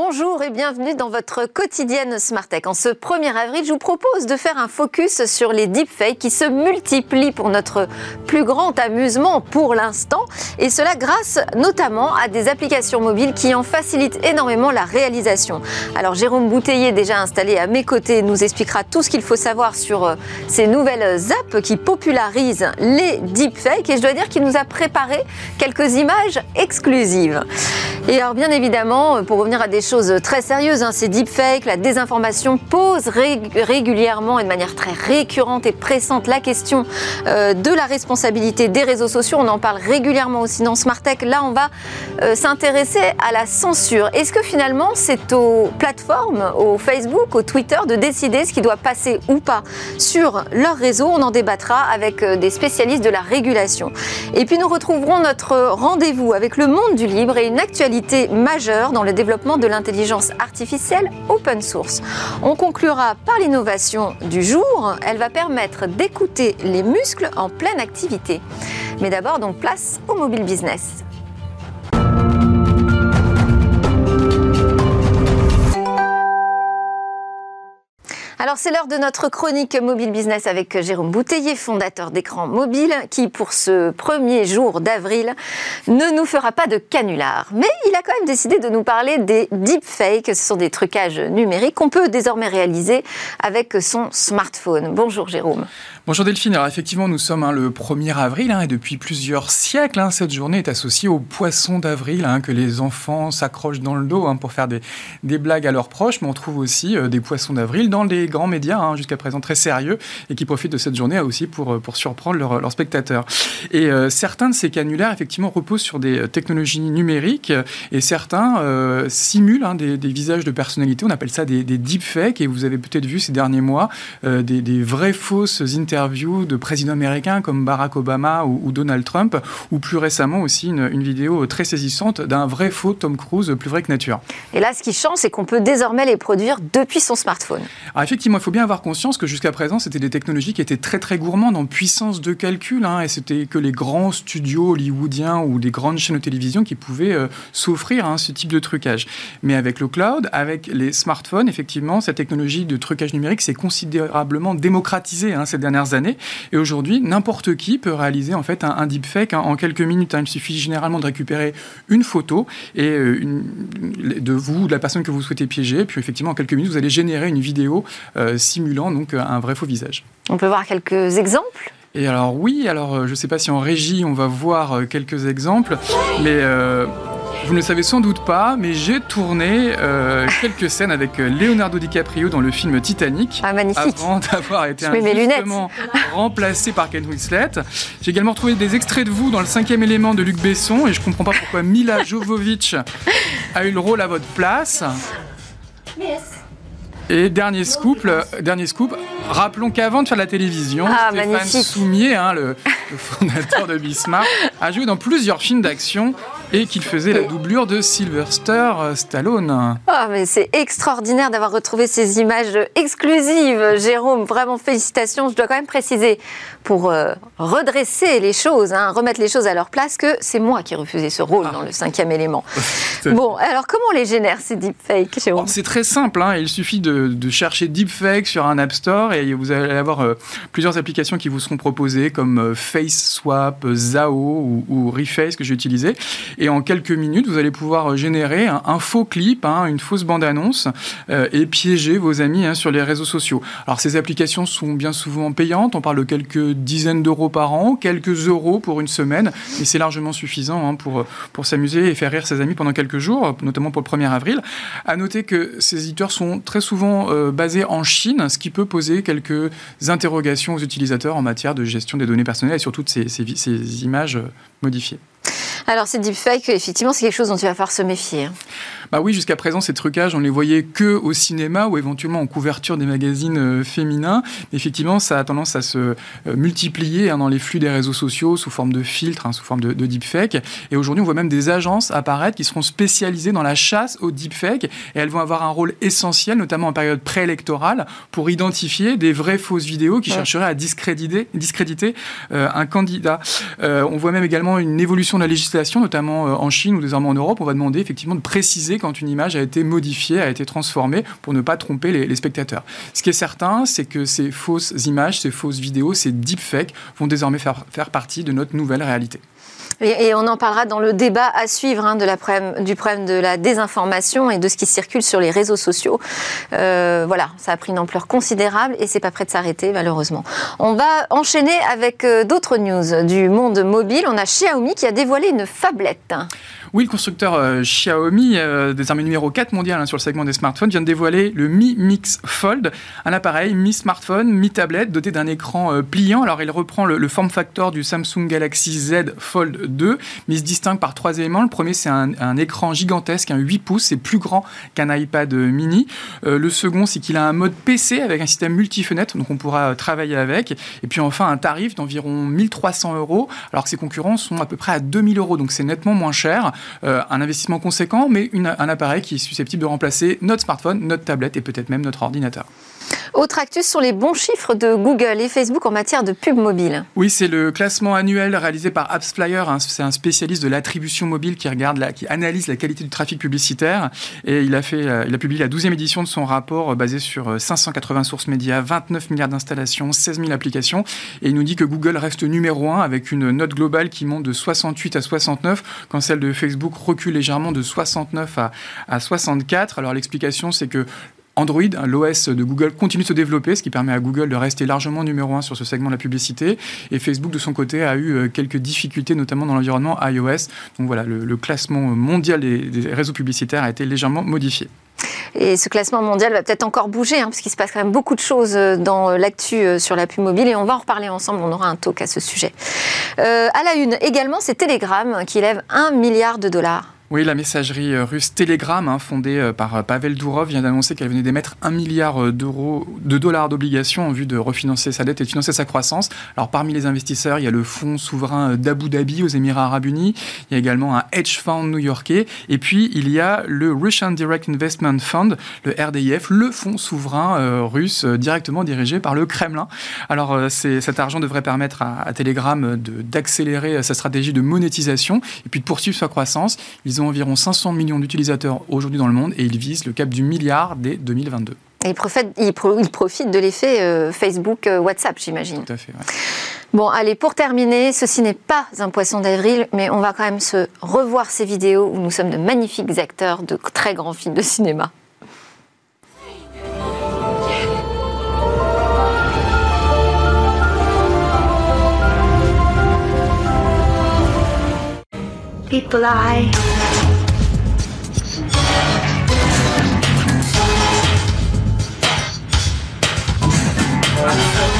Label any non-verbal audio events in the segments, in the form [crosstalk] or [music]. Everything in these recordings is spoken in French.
Bonjour et bienvenue dans votre quotidienne Smartech. En ce 1er avril, je vous propose de faire un focus sur les deepfakes qui se multiplient pour notre plus grand amusement pour l'instant. Et cela grâce notamment à des applications mobiles qui en facilitent énormément la réalisation. Alors Jérôme Bouteiller, déjà installé à mes côtés, nous expliquera tout ce qu'il faut savoir sur euh, ces nouvelles apps qui popularisent les deepfakes. Et je dois dire qu'il nous a préparé quelques images exclusives. Et alors bien évidemment, pour revenir à des choses très sérieuses, hein, ces deepfakes, la désinformation pose régulièrement et de manière très récurrente et pressante la question euh, de la responsabilité des réseaux sociaux. On en parle régulièrement aussi dans Smartech. Là, on va euh, s'intéresser à la censure. Est-ce que finalement, c'est aux plateformes, au Facebook, au Twitter de décider ce qui doit passer ou pas sur leur réseau? On en débattra avec euh, des spécialistes de la régulation. Et puis nous retrouverons notre rendez-vous avec le monde du libre et une actualité majeure dans le développement de l'intelligence artificielle open source. On conclura par l'innovation du jour. Elle va permettre d'écouter les muscles en pleine activité. Mais d'abord, donc place au mobile business. Alors c'est l'heure de notre chronique mobile business avec Jérôme Bouteiller, fondateur d'écran mobile, qui pour ce premier jour d'avril ne nous fera pas de canular. Mais il a quand même décidé de nous parler des deepfakes. Ce sont des trucages numériques qu'on peut désormais réaliser avec son smartphone. Bonjour Jérôme. Bonjour Delphine, alors effectivement nous sommes hein, le 1er avril hein, et depuis plusieurs siècles hein, cette journée est associée au poisson d'avril que les enfants s'accrochent dans le dos pour faire des, blagues à leurs proches mais on trouve aussi euh, des poissons d'avril dans les grands médias jusqu'à présent très sérieux et qui profitent de cette journée aussi pour, euh, pour surprendre leurs spectateurs. Et euh, certains de ces canulaires effectivement reposent sur des technologies numériques et certains simulent des, visages de personnalités, on appelle ça des, deepfakes et vous avez peut-être vu ces derniers mois des, des vraies fausses interviews de présidents américains comme Barack Obama ou, Donald Trump, ou plus récemment aussi une, vidéo très saisissante d'un vrai faux Tom Cruise, plus vrai que nature. Et là, ce qui change, c'est qu'on peut désormais les produire depuis son smartphone. Alors effectivement, il faut bien avoir conscience que jusqu'à présent, c'était des technologies qui étaient très très gourmandes en puissance de calcul, hein, et c'était que les grands studios hollywoodiens ou des grandes chaînes de télévision qui pouvaient euh, s'offrir hein, ce type de trucage. Mais avec le cloud, avec les smartphones, effectivement, cette technologie de trucage numérique s'est considérablement démocratisée hein, ces dernières années. Et aujourd'hui, n'importe qui peut réaliser en fait un, deepfake en quelques minutes. Il suffit généralement de récupérer une photo et euh, de vous, de la personne que vous souhaitez piéger. Puis effectivement, en quelques minutes, vous allez générer une vidéo simulant donc un vrai faux visage. On peut voir quelques exemples? Et alors oui, alors euh, je ne sais pas si en régie on va voir quelques exemples, mais vous ne le savez sans doute pas, mais j'ai tourné euh, quelques scènes avec euh, Leonardo DiCaprio dans le film Titanic. Ah, magnifique. Avant d'avoir été injustement remplacé par Ken Winslet. J'ai également retrouvé des extraits de vous dans le cinquième élément de Luc Besson et je comprends pas pourquoi Mila Jovovich a eu le rôle à votre place. Et dernier scoop, dernier scoop, rappelons qu'avant de faire la télévision, ah, Stéphane Soumier, hein, le, le, fondateur de Bismarck, a joué dans plusieurs films d'action et qu'il faisait la doublure de Sylvester Stallone. Ah, mais c'est extraordinaire d'avoir retrouvé ces images exclusives, Jérôme. Vraiment, félicitations. Je dois quand même préciser, pour euh, redresser les choses, hein, remettre les choses à leur place, que c'est moi qui ai refusé ce rôle ah. dans le cinquième élément. [laughs] bon, alors comment on les génère, ces deepfakes, Jérôme? C'est très simple. Hein. Il suffit de, chercher deepfake sur un App Store et vous allez avoir euh, plusieurs applications qui vous seront proposées, comme euh, FaceSwap, Zao ou, ou Reface que j'ai utilisé et en quelques minutes, vous allez pouvoir générer un, faux clip, hein, une fausse bande-annonce euh, et piéger vos amis hein, sur les réseaux sociaux. Alors ces applications sont bien souvent payantes, on parle de quelques dizaines d'euros par an, quelques euros pour une semaine, et c'est largement suffisant hein, pour, pour s'amuser et faire rire ses amis pendant quelques jours, notamment pour le 1er avril. À noter que ces éditeurs sont très souvent euh, basés en Chine, ce qui peut poser quelques interrogations aux utilisateurs en matière de gestion des données personnelles et surtout de ces, images euh, modifiées. Alors, ces deepfakes, effectivement, c'est quelque chose dont il va falloir se méfier. Hein. Bah oui, jusqu'à présent, ces trucages, on les voyait que au cinéma ou éventuellement en couverture des magazines euh, féminins. effectivement, ça a tendance à se euh, multiplier hein, dans les flux des réseaux sociaux sous forme de filtres, hein, sous forme de, de deepfake. Et aujourd'hui, on voit même des agences apparaître qui seront spécialisées dans la chasse aux deepfakes. Et elles vont avoir un rôle essentiel, notamment en période préélectorale, pour identifier des vraies fausses vidéos qui chercheraient à discréditer, discréditer euh, un candidat. on voit même également une évolution de la législation notamment en Chine ou désormais en Europe, on va demander effectivement de préciser quand une image a été modifiée, a été transformée pour ne pas tromper les, les spectateurs. Ce qui est certain, c'est que ces fausses images, ces fausses vidéos, ces deepfakes vont désormais faire, faire partie de notre nouvelle réalité. Et, on en parlera dans le débat à suivre hein, du problème de la désinformation et de ce qui circule sur les réseaux sociaux. Euh, voilà, ça a pris une ampleur considérable et c'est pas prêt de s'arrêter malheureusement. On va enchaîner avec euh, d'autres news du monde mobile. On a Xiaomi qui a dévoilé une fablette. Oui, le constructeur euh, Xiaomi, euh, désormais numéro 4 mondial hein, sur le segment des smartphones, vient de dévoiler le Mi Mix Fold, un appareil mi-smartphone, mi-tablette, doté d'un écran euh, pliant. Alors, il reprend le, form factor du Samsung Galaxy Z Fold 2, mais il se distingue par trois éléments. Le premier, c'est un, écran gigantesque, un 8 pouces, c'est plus grand qu'un iPad mini. le second, c'est qu'il a un mode PC avec un système multi-fenêtre, donc on pourra travailler avec. Et puis enfin, un tarif d'environ 1300 euros, alors que ses concurrents sont à peu près à 2000 euros, donc c'est nettement moins cher. Euh, un investissement conséquent, mais un appareil qui est susceptible de remplacer notre smartphone, notre tablette et peut-être même notre ordinateur. Autre actus sur les bons chiffres de Google et Facebook en matière de pub mobile. Oui, c'est le classement annuel réalisé par AppsFlyer. Hein. C'est un spécialiste de l'attribution mobile qui regarde, qui analyse la qualité du trafic publicitaire. Et il a fait, euh, il a publié la 12e édition de son rapport euh, basé sur 580 sources médias, 29 milliards d'installations, 16 000 applications. Et il nous dit que Google reste numéro 1 avec une note globale qui monte de 68 à 69, quand celle de Facebook recule légèrement de 69 à, à 64. Alors l'explication, c'est que Android, l'OS de Google, continue de se développer, ce qui permet à Google de rester largement numéro un sur ce segment de la publicité. Et Facebook, de son côté, a eu euh, quelques difficultés, notamment dans l'environnement iOS. Donc voilà, le, classement mondial des, réseaux publicitaires a été légèrement modifié. Et ce classement mondial va peut-être encore bouger, hein, parce se passe quand même beaucoup de choses euh, dans l'actu euh, sur la pub mobile, et on va en reparler ensemble, on aura un talk à ce sujet. à la une également, c'est Telegram qui lève un milliard de dollars. Oui, la messagerie euh, russe Telegram, hein, fondée euh, par euh, Pavel Durov, vient d'annoncer qu'elle venait d'émettre un milliard d'euros, de dollars d'obligations en vue de refinancer sa dette et de financer sa croissance. Alors, parmi les investisseurs, il y a le fonds souverain d'Abu Dhabi aux Émirats Arabes Unis. Il y a également un hedge fund new-yorkais. Et puis, il y a le Russian Direct Investment Fund, le RDIF, le fonds souverain russe directement dirigé par le Kremlin. Alors, cet argent devrait permettre à, Telegram d'accélérer sa stratégie de monétisation et puis de poursuivre sa croissance. Ont environ 500 millions d'utilisateurs aujourd'hui dans le monde et ils visent le cap du milliard dès 2022. Et ils profitent, de l'effet euh, Facebook-WhatsApp, euh, j'imagine. Tout à fait. Bon, allez, pour terminer, ceci n'est pas un poisson d'avril, mais on va quand même se revoir ces vidéos où nous sommes de magnifiques acteurs de très grands films de cinéma. People lie.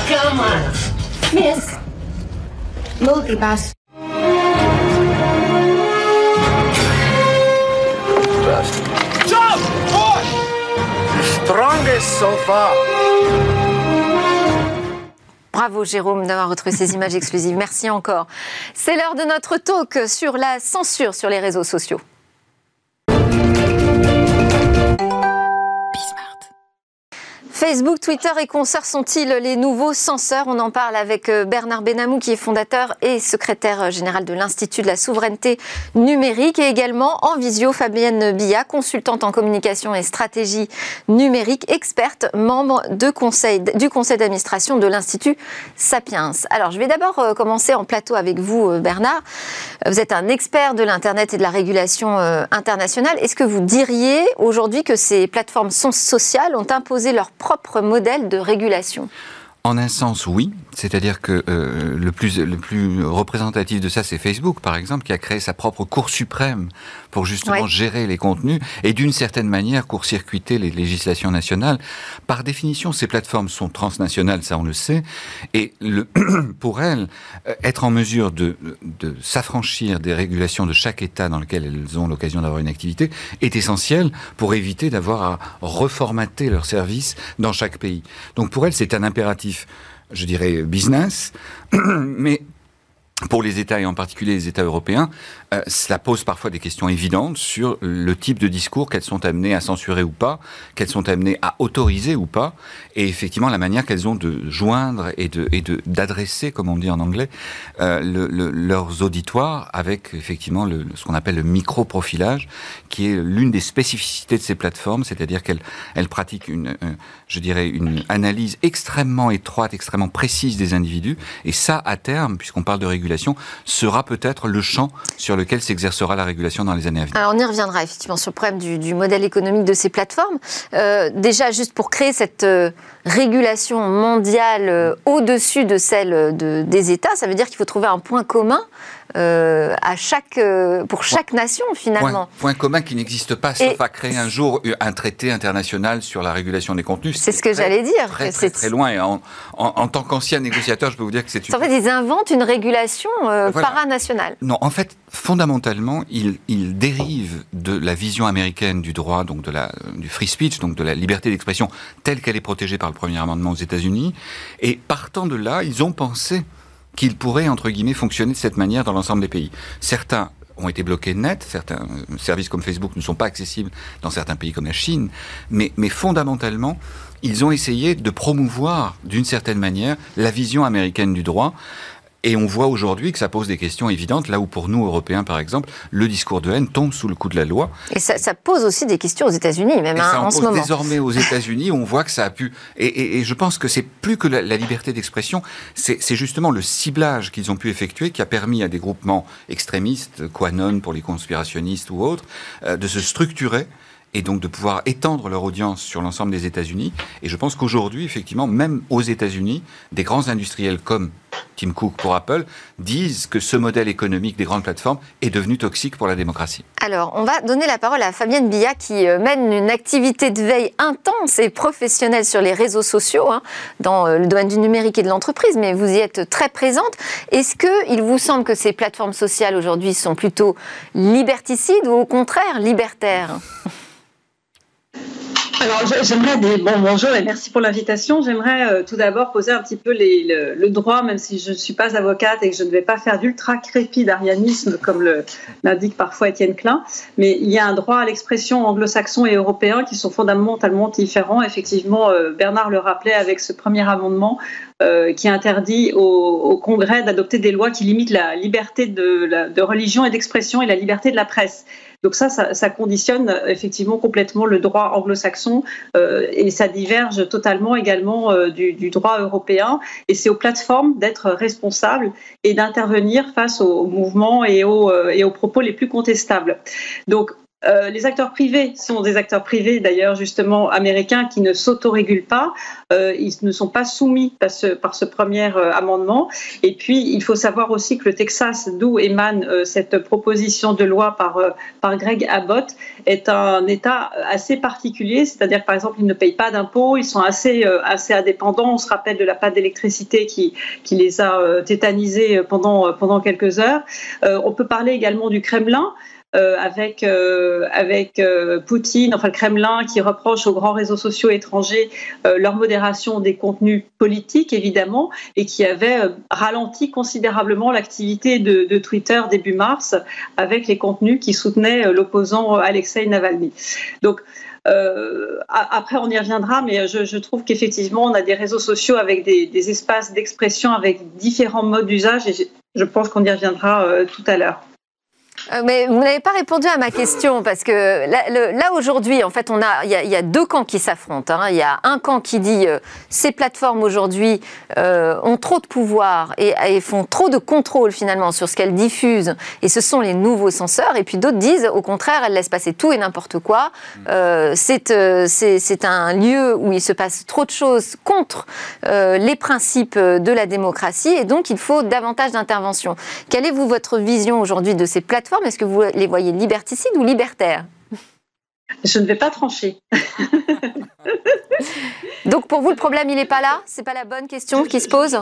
Come on. Miss. Multipass. Jump! Push! The strongest so far. Bravo Jérôme d'avoir retrouvé ces images exclusives. Merci encore. C'est l'heure de notre talk sur la censure sur les réseaux sociaux. Facebook, Twitter et consorts sont-ils les nouveaux censeurs? On en parle avec euh, Bernard Benamou, qui est fondateur et secrétaire euh, général de l'Institut de la souveraineté numérique, et également en visio Fabienne Billa, consultante en communication et stratégie numérique, experte, membre de conseil, du conseil d'administration de l'Institut Sapiens. Alors, je vais d'abord euh, commencer en plateau avec vous, Bernard. Vous êtes un expert de l'Internet et de la régulation internationale. Est-ce que vous diriez aujourd'hui que ces plateformes sociales ont imposé leur propre modèle de régulation en un sens, oui. C'est-à-dire que euh, le, plus, le plus représentatif de ça, c'est Facebook, par exemple, qui a créé sa propre Cour suprême pour justement gérer les contenus et d'une certaine manière court-circuiter les législations nationales. Par définition, ces plateformes sont transnationales, ça on le sait, et le, [clears throat] pour elles, euh, être en mesure de, de s'affranchir des régulations de chaque État dans lequel elles ont l'occasion d'avoir une activité est essentiel pour éviter d'avoir à reformater leurs services dans chaque pays. Donc pour elles, c'est un impératif je dirais, business. [clears throat] Mais pour les États et en particulier les États européens, euh, cela pose parfois des questions évidentes sur le type de discours qu'elles sont amenées à censurer ou pas, qu'elles sont amenées à autoriser ou pas, et effectivement la manière qu'elles ont de joindre et de et d'adresser, comme on dit en anglais, euh, le, le, leurs auditoires avec effectivement le, ce qu'on appelle le micro-profilage, qui est l'une des spécificités de ces plateformes, c'est-à-dire qu'elles elles pratiquent une, je dirais, une analyse extrêmement étroite, extrêmement précise des individus, et ça, à terme, puisqu'on parle de régulation sera peut-être le champ sur lequel s'exercera la régulation dans les années à venir. Alors on y reviendra effectivement sur le problème du, modèle économique de ces plateformes. Euh, déjà, juste pour créer cette euh, régulation mondiale euh, au-dessus de celle des États, ça veut dire qu'il faut trouver un point commun euh, à chaque, euh, pour chaque nation finalement. Point, commun qui n'existe pas, sauf à créer un jour un traité international sur la régulation des contenus. C'est ce que j'allais dire. Très, très, très, loin. Et en, en, tant qu'ancien négociateur, je peux vous dire que c'est... En fait, ils inventent une régulation euh, paranationale. Non, en fait, fondamentalement, ils, ils, dérivent de la vision américaine du droit, donc de la, du free speech, donc de la liberté d'expression telle qu'elle est protégée par le premier amendement aux États-Unis. Et partant de là, ils ont pensé qu'il pourrait, entre guillemets, fonctionner de cette manière dans l'ensemble des pays. Certains ont été bloqués net, certains services comme Facebook ne sont pas accessibles dans certains pays comme la Chine, mais, mais fondamentalement, ils ont essayé de promouvoir d'une certaine manière la vision américaine du droit et on voit aujourd'hui que ça pose des questions évidentes, là où pour nous, Européens par exemple, le discours de haine tombe sous le coup de la loi. Et ça, pose aussi des questions aux États-Unis, même hein, en, ce moment. Désormais aux États-Unis, on voit que ça a pu. Et, je pense que c'est plus que la, liberté d'expression, c'est justement le ciblage qu'ils ont pu effectuer qui a permis à des groupements extrémistes, Quanon pour les conspirationnistes ou autres, euh, de se structurer et donc de pouvoir étendre leur audience sur l'ensemble des États-Unis. Et je pense qu'aujourd'hui, effectivement, même aux États-Unis, des grands industriels comme Tim Cook pour Apple disent que ce modèle économique des grandes plateformes est devenu toxique pour la démocratie. Alors, on va donner la parole à Fabienne Billa qui euh, mène une activité de veille intense et professionnelle sur les réseaux sociaux hein, dans euh, le domaine du numérique et de l'entreprise, mais vous y êtes très présente. Est-ce qu'il vous semble que ces plateformes sociales aujourd'hui sont plutôt liberticides ou au contraire libertaires? Alors, j'aimerais bonjour et merci pour l'invitation. J'aimerais euh, tout d'abord poser un petit peu le, droit, même si je ne suis pas avocate et que je ne vais pas faire d'ultra d'arianisme comme l'indique parfois Étienne Klein, mais il y a un droit à l'expression anglo-saxon et européen qui sont fondamentalement différents. Effectivement, euh, Bernard le rappelait avec ce premier amendement euh, qui interdit au, Congrès d'adopter des lois qui limitent la liberté de religion et d'expression et la liberté de la presse. Donc ça, ça, conditionne euh, effectivement complètement le droit anglo-saxon euh, et ça diverge totalement également euh, du, droit européen. Et c'est aux plateformes d'être responsables et d'intervenir face aux mouvements et aux, et aux propos les plus contestables. Donc euh, les acteurs privés sont des acteurs privés, d'ailleurs, justement, américains qui ne s'autorégulent pas. Euh, ils ne sont pas soumis par ce, premier euh, amendement. Et puis, il faut savoir aussi que le Texas, d'où émane cette proposition de loi par, par Greg Abbott, est un État assez particulier. C'est-à-dire, par exemple, ils ne payent pas d'impôts, ils sont assez, assez indépendants. On se rappelle de la panne d'électricité qui, qui les a tétanisés pendant, pendant quelques heures. on peut parler également du Kremlin. Euh, avec, euh, euh, Poutine, enfin le Kremlin, qui reproche aux grands réseaux sociaux étrangers leur modération des contenus politiques, évidemment, et qui avait ralenti considérablement l'activité de, Twitter début mars avec les contenus qui soutenaient l'opposant Alexei Navalny. Donc, après, on y reviendra, mais je, trouve qu'effectivement, on a des réseaux sociaux avec des, espaces d'expression avec différents modes d'usage, et je, pense qu'on y reviendra tout à l'heure. Euh, mais vous n'avez pas répondu à ma question parce que là, aujourd'hui, en fait, on a il y, a deux camps qui s'affrontent. Hein. Il y a un camp qui dit euh, ces plateformes aujourd'hui euh, ont trop de pouvoir et, font trop de contrôle finalement sur ce qu'elles diffusent et ce sont les nouveaux censeurs. Et puis d'autres disent au contraire, elles laissent passer tout et n'importe quoi. c'est c'est un lieu où il se passe trop de choses contre les principes de la démocratie et donc il faut davantage d'intervention. Quelle est vous votre vision aujourd'hui de ces plateformes est-ce que vous les voyez liberticides ou libertaires? Je ne vais pas trancher. [laughs] Donc pour vous, le problème, il n'est pas là? C'est pas la bonne question qui se pose?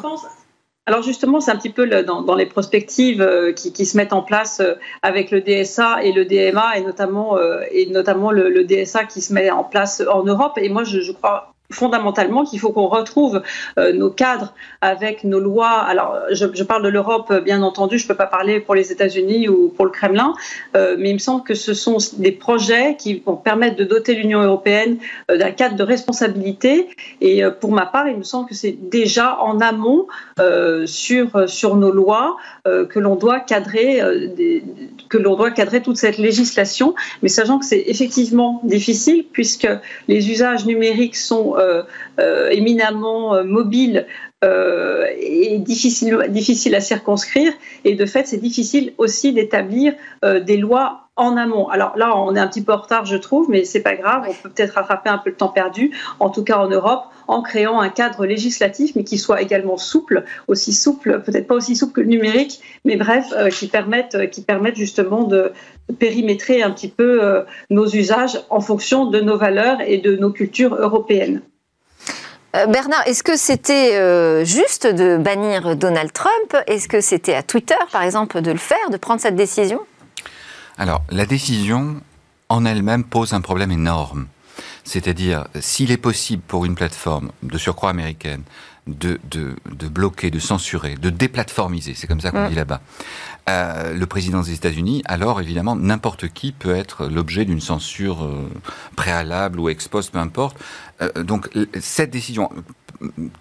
alors justement, c'est un petit peu dans, les prospectives euh, qui, se mettent en place euh, avec le DSA et le DMA, et notamment, euh, et notamment le, DSA qui se met en place en Europe. Et moi, je, crois fondamentalement qu'il faut qu'on retrouve euh, nos cadres avec nos lois. Alors, je, parle de l'Europe, bien entendu, je ne peux pas parler pour les États-Unis ou pour le Kremlin, euh, mais il me semble que ce sont des projets qui vont permettre de doter l'Union européenne euh, d'un cadre de responsabilité. Et euh, pour ma part, il me semble que c'est déjà en amont euh, sur, sur nos lois que l'on doit cadrer que l'on doit cadrer toute cette législation, mais sachant que c'est effectivement difficile puisque les usages numériques sont euh, euh, éminemment euh, et difficile, difficile à circonscrire. Et de fait, c'est difficile aussi d'établir des lois en amont. Alors là, on est un petit peu en retard, je trouve, mais c'est pas grave. On peut peut-être rattraper un peu le temps perdu, en tout cas en Europe, en créant un cadre législatif, mais qui soit également souple, aussi souple, peut-être pas aussi souple que le numérique, mais bref, qui permettent, qui permettent justement de périmétrer un petit peu nos usages en fonction de nos valeurs et de nos cultures européennes. Euh, Bernard, est-ce que c'était euh, juste de bannir Donald Trump? Est-ce que c'était à Twitter, par exemple, de le faire, de prendre cette décision? Alors, la décision en elle-même pose un problème énorme. C'est-à-dire, s'il est possible pour une plateforme de surcroît américaine de, de, bloquer, de censurer, de déplatformiser, c'est comme ça qu'on mm. dit là-bas, euh, le président des États-Unis, alors évidemment, n'importe qui peut être l'objet d'une censure euh, préalable ou ex post, peu importe. Euh, donc cette décision,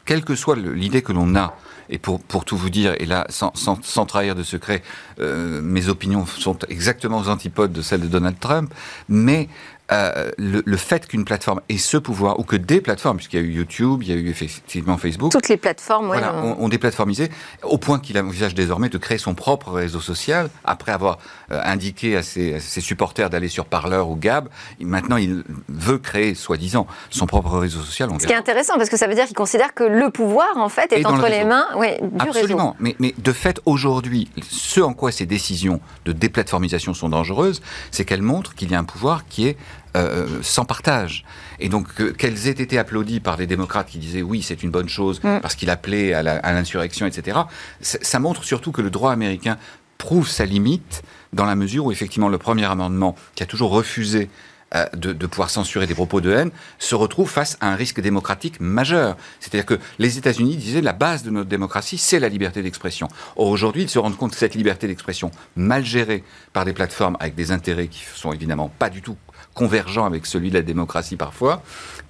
quelle que soit l'idée que l'on a, et pour, pour tout vous dire, et là, sans, sans, sans trahir de secret, mes opinions sont exactement aux antipodes de celles de Donald Trump, mais euh, le, fait qu'une plateforme ait ce pouvoir, ou que des plateformes, puisqu'il y a eu YouTube, il y a eu effectivement Facebook. Toutes les plateformes, voilà, ont, ont déplatformisé, au point qu'il envisage désormais de créer son propre réseau social, après avoir euh, indiqué à ses, supporters d'aller sur Parleur ou Gab. Maintenant, il veut créer, soi-disant, son propre réseau social. ce qui est intéressant, parce que ça veut dire qu'il considère que le pouvoir, en fait, est entre les mains du Absolument. Mais, mais de fait, aujourd'hui, ce en quoi ces décisions de déplatformisation sont dangereuses, c'est qu'elles montrent qu'il y a un pouvoir qui est euh, sans partage. Et donc, qu'elles aient été applaudies par des démocrates qui disaient oui, c'est une bonne chose mm. parce qu'il appelait à l'insurrection, etc., ça montre surtout que le droit américain prouve sa limite dans la mesure où, effectivement, le premier amendement, qui a toujours refusé euh, de, de, pouvoir censurer des propos de haine, se retrouve face à un risque démocratique majeur. C'est-à-dire que les États-Unis disaient la base de notre démocratie, c'est la liberté d'expression. Or, aujourd'hui, ils se rendent compte que cette liberté d'expression, mal gérée par des plateformes avec des intérêts qui sont évidemment pas du tout convergents avec celui de la démocratie parfois,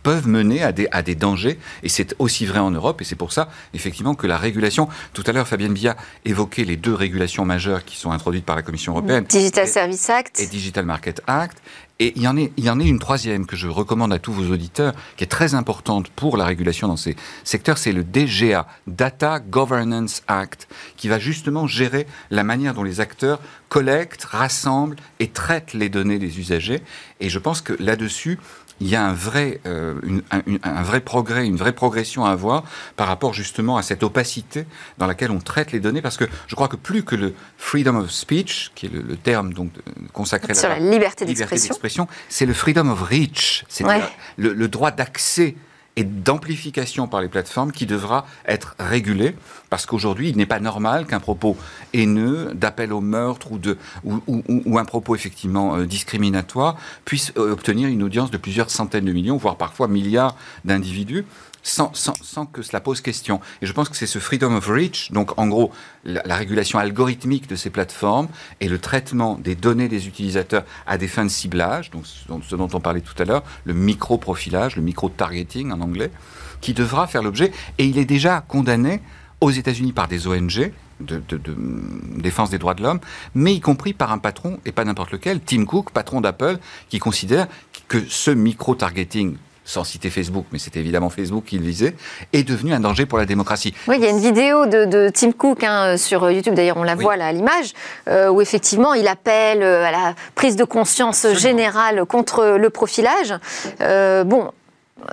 peuvent mener à des, à des dangers. Et c'est aussi vrai en Europe. Et c'est pour ça, effectivement, que la régulation. Tout à l'heure, Fabienne Bia évoquait les deux régulations majeures qui sont introduites par la Commission européenne. Digital Service Act. Et Digital Market Act. Et il y, en est, une troisième que je recommande à tous vos auditeurs, qui est très importante pour la régulation dans ces secteurs, c'est le DGA, Data Governance Act, qui va justement gérer la manière dont les acteurs collectent, rassemblent et traitent les données des usagers. Et je pense que là-dessus, il y a un vrai, euh, un, vrai progrès, une vraie progression à avoir par rapport justement à cette opacité dans laquelle on traite les données, parce que je crois que plus que le freedom of speech, qui est le, terme donc consacré à la, liberté d'expression, c'est le freedom of reach, c'est le, droit d'accès et d'amplification par les plateformes qui devra être régulé parce qu'aujourd'hui, il n'est pas normal qu'un propos haineux, d'appel au meurtre ou, de, ou, ou, un propos effectivement euh, discriminatoire puisse euh, obtenir une audience de plusieurs centaines de millions, voire parfois milliards d'individus sans, que cela pose question. Et je pense que c'est ce freedom of reach, donc en gros la, régulation algorithmique de ces plateformes et le traitement des données des utilisateurs à des fins de ciblage, donc ce dont on parlait tout à l'heure, le micro-profilage, le micro-targeting en anglais, qui devra faire l'objet, et il est déjà condamné aux États-Unis par des ONG, de, de, défense des droits de l'homme, mais y compris par un patron, et pas n'importe lequel, Tim Cook, patron d'Apple, qui considère que ce micro-targeting sans citer Facebook, mais c'est évidemment Facebook qu'il visait, est devenu un danger pour la démocratie. Oui, il y a une vidéo de, Tim Cook hein, sur YouTube, d'ailleurs on la voit là à l'image, euh, où effectivement il appelle euh, à la prise de conscience générale contre le profilage. Euh, bon,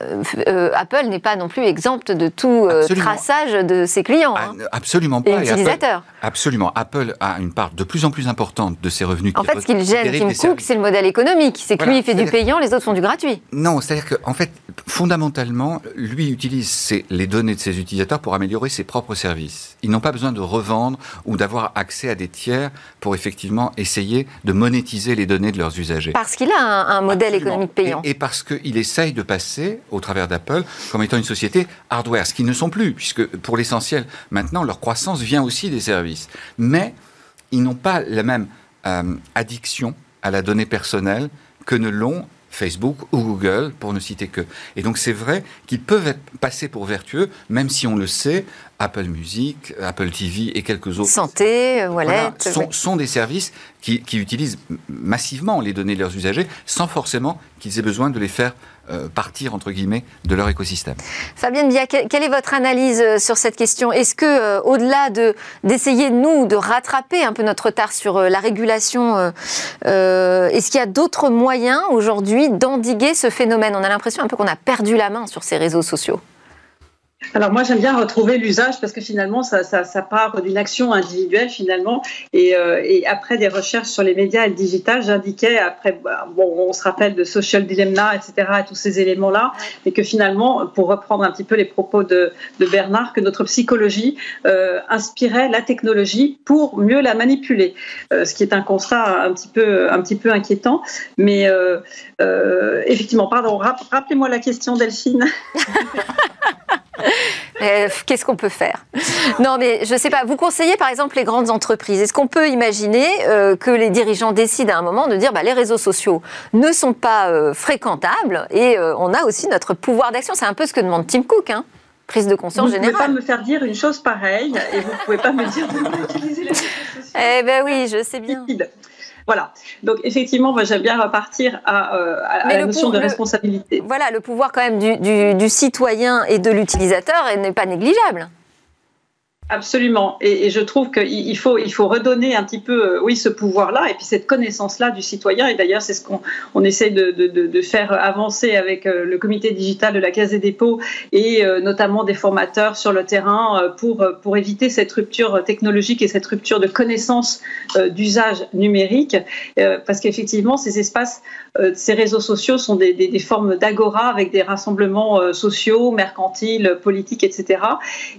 euh, euh, Apple n'est pas non plus exempte de tout euh, traçage de ses clients. Ah, hein. Absolument pas. Et utilisateurs. absolument. Apple a une part de plus en plus importante de ses revenus. En fait, ce qu'il gêne Tim Cook, c'est le modèle économique. C'est que lui, il fait du payant, les autres font du gratuit. Non, c'est-à-dire qu'en fait, fondamentalement, lui utilise les données de ses utilisateurs pour améliorer ses propres services. Ils n'ont pas besoin de revendre ou d'avoir accès à des tiers pour effectivement essayer de monétiser les données de leurs usagers. Parce qu'il a un, modèle économique payant. Et, et parce qu'il essaye de passer au travers d'Apple, comme étant une société hardware, ce qu'ils ne sont plus, puisque pour l'essentiel, maintenant, leur croissance vient aussi des services. Mais ils n'ont pas la même euh, addiction à la donnée personnelle que ne l'ont Facebook ou Google, pour ne citer que. Et donc c'est vrai qu'ils peuvent être passés pour vertueux, même si on le sait, Apple Music, Apple TV et quelques autres. Santé, Wallet. sont, des services qui, utilisent massivement les données de leurs usagers sans forcément qu'ils aient besoin de les faire euh, partir, entre guillemets, de leur écosystème. Fabienne Bia, quelle est votre analyse euh, sur cette question? Est-ce que, euh, au-delà de, d'essayer, nous, de rattraper un peu notre retard sur la régulation, est-ce qu'il y a d'autres moyens aujourd'hui d'endiguer ce phénomène? On a l'impression un peu qu'on a perdu la main sur ces réseaux sociaux. Alors moi j'aime bien retrouver l'usage parce que finalement ça, part d'une action individuelle finalement. Et, euh, et, après des recherches sur les médias et le digital j'indiquais après bah, bon on se rappelle de Social Dilemma etc et tous ces éléments là et que finalement pour reprendre un petit peu les propos de, Bernard que notre psychologie euh, inspirait la technologie pour mieux la manipuler. Euh, ce qui est un constat un petit peu un petit peu inquiétant. Mais effectivement pardon rappelez-moi la question Delphine [laughs] Euh, qu'est-ce qu'on peut faire? Non, mais je ne sais pas. Vous conseillez par exemple les grandes entreprises. Est-ce qu'on peut imaginer euh, que les dirigeants décident à un moment de dire bah, les réseaux sociaux ne sont pas euh, fréquentables et on a aussi notre pouvoir d'action? C'est un peu ce que demande Tim Cook. Hein prise de conscience générale. Vous ne pouvez pas me faire dire une chose pareille et vous ne pouvez pas me dire de utiliser les réseaux sociaux. Eh bien oui, je sais bien. Voilà. Donc effectivement, moi j'aime bien repartir à, euh, la notion de responsabilité. voilà, le pouvoir quand même du, du citoyen et de l'utilisateur n'est pas négligeable. Absolument. Et, je trouve qu'il faut, redonner un petit peu, euh, oui, ce pouvoir-là et puis cette connaissance-là du citoyen. Et d'ailleurs, c'est ce qu'on on essaie de, faire avancer avec euh, le comité digital de la Caisse des dépôts et euh, notamment des formateurs sur le terrain pour, éviter cette rupture technologique et cette rupture de connaissance d'usage numérique. Parce qu'effectivement, ces espaces, ces réseaux sociaux sont des, formes d'agora avec des rassemblements sociaux, mercantiles, politiques, etc.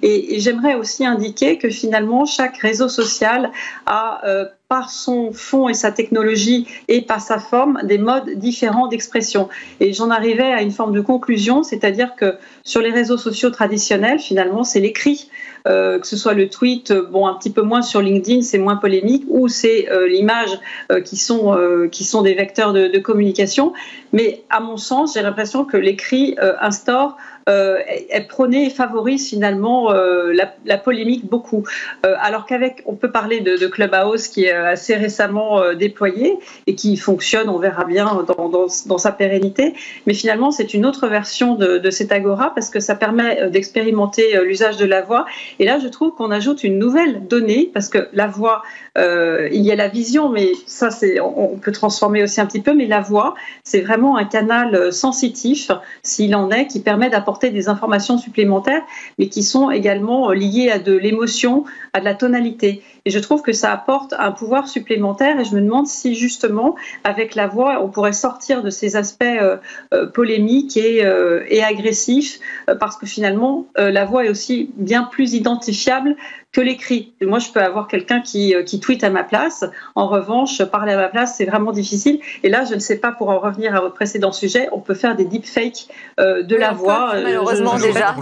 Et, et j'aimerais aussi indiquer que finalement chaque réseau social a euh, par son fond et sa technologie et par sa forme des modes différents d'expression. Et j'en arrivais à une forme de conclusion, c'est-à-dire que sur les réseaux sociaux traditionnels, finalement, c'est l'écrit, euh, que ce soit le tweet, bon, un petit peu moins sur LinkedIn, c'est moins polémique, ou c'est euh, l'image qui, sont, qui sont des vecteurs de, communication. Mais à mon sens, j'ai l'impression que l'écrit instaure euh, elle prônait et favorise finalement euh, la, polémique beaucoup. Euh, alors qu'avec, on peut parler de, Clubhouse qui est assez récemment déployé et qui fonctionne, on verra bien dans, sa pérennité. Mais finalement, c'est une autre version de, de cet agora parce que ça permet d'expérimenter l'usage de la voix. Et là, je trouve qu'on ajoute une nouvelle donnée parce que la voix, il y a la vision, mais ça, c'est, on, peut transformer aussi un petit peu. Mais la voix, c'est vraiment un canal sensitif, s'il en est, qui permet d'apporter des informations supplémentaires, mais qui sont également euh, liées à de l'émotion, à de la tonalité. Et je trouve que ça apporte un pouvoir supplémentaire et je me demande si justement, avec la voix, on pourrait sortir de ces aspects euh, euh, polémiques et, et agressifs, parce que finalement, la voix est aussi bien plus identifiable que l'écrit. Moi, je peux avoir quelqu'un qui, qui tweet à ma place. En revanche, parler à ma place, c'est vraiment difficile. Et là, je ne sais pas, pour en revenir à votre précédent sujet, on peut faire des deepfakes de la voix malheureusement déjà.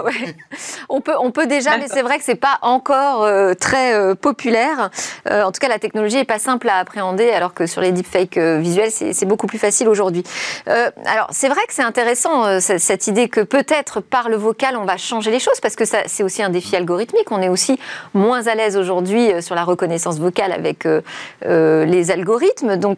On, peut, on peut déjà, mais c'est vrai que c'est pas encore euh, très euh, populaire. Euh, en tout cas, la technologie est pas simple à appréhender, alors que sur les deepfakes visuels, c'est beaucoup plus facile aujourd'hui. alors, c'est vrai que c'est intéressant cette idée que peut-être par le vocal, on va changer les choses, parce que c'est aussi un défi algorithmique. On est aussi moins à l'aise aujourd'hui sur la reconnaissance vocale avec les algorithmes. Donc,